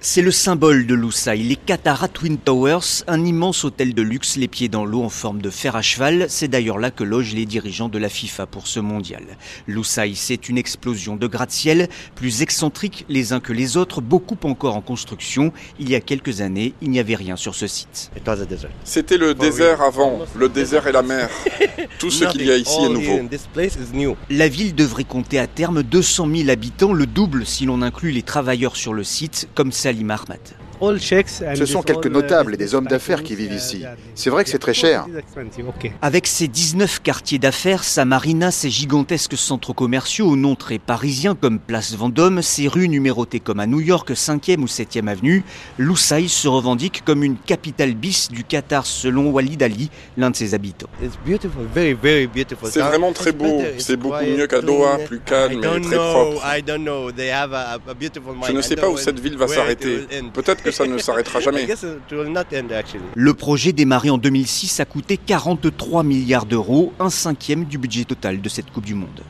C'est le symbole de Loussaï, les Qatar Twin Towers, un immense hôtel de luxe, les pieds dans l'eau en forme de fer à cheval. C'est d'ailleurs là que logent les dirigeants de la FIFA pour ce mondial. Loussaï, c'est une explosion de gratte-ciel, plus excentriques les uns que les autres, beaucoup encore en construction. Il y a quelques années, il n'y avait rien sur ce site. C'était le désert avant, le désert et la mer. Tout ce qu'il y a ici est nouveau. La ville devrait compter à terme 200 000 habitants, le double si l'on inclut les travailleurs sur le site, comme Salim Ahmad. Ce sont quelques notables et des hommes d'affaires qui vivent ici. C'est vrai que c'est très cher. Avec ses 19 quartiers d'affaires, sa marina, ses gigantesques centres commerciaux au nom très parisien comme Place Vendôme, ses rues numérotées comme à New York, 5e ou 7e avenue, Loussaï se revendique comme une capitale bis du Qatar selon Walid Ali, l'un de ses habitants. C'est vraiment très beau. C'est beaucoup mieux qu'à Doha, plus calme et très propre. Je ne sais pas où cette ville va s'arrêter. Peut-être que ça ne s'arrêtera jamais. Le projet démarré en 2006 a coûté 43 milliards d'euros, un cinquième du budget total de cette Coupe du Monde.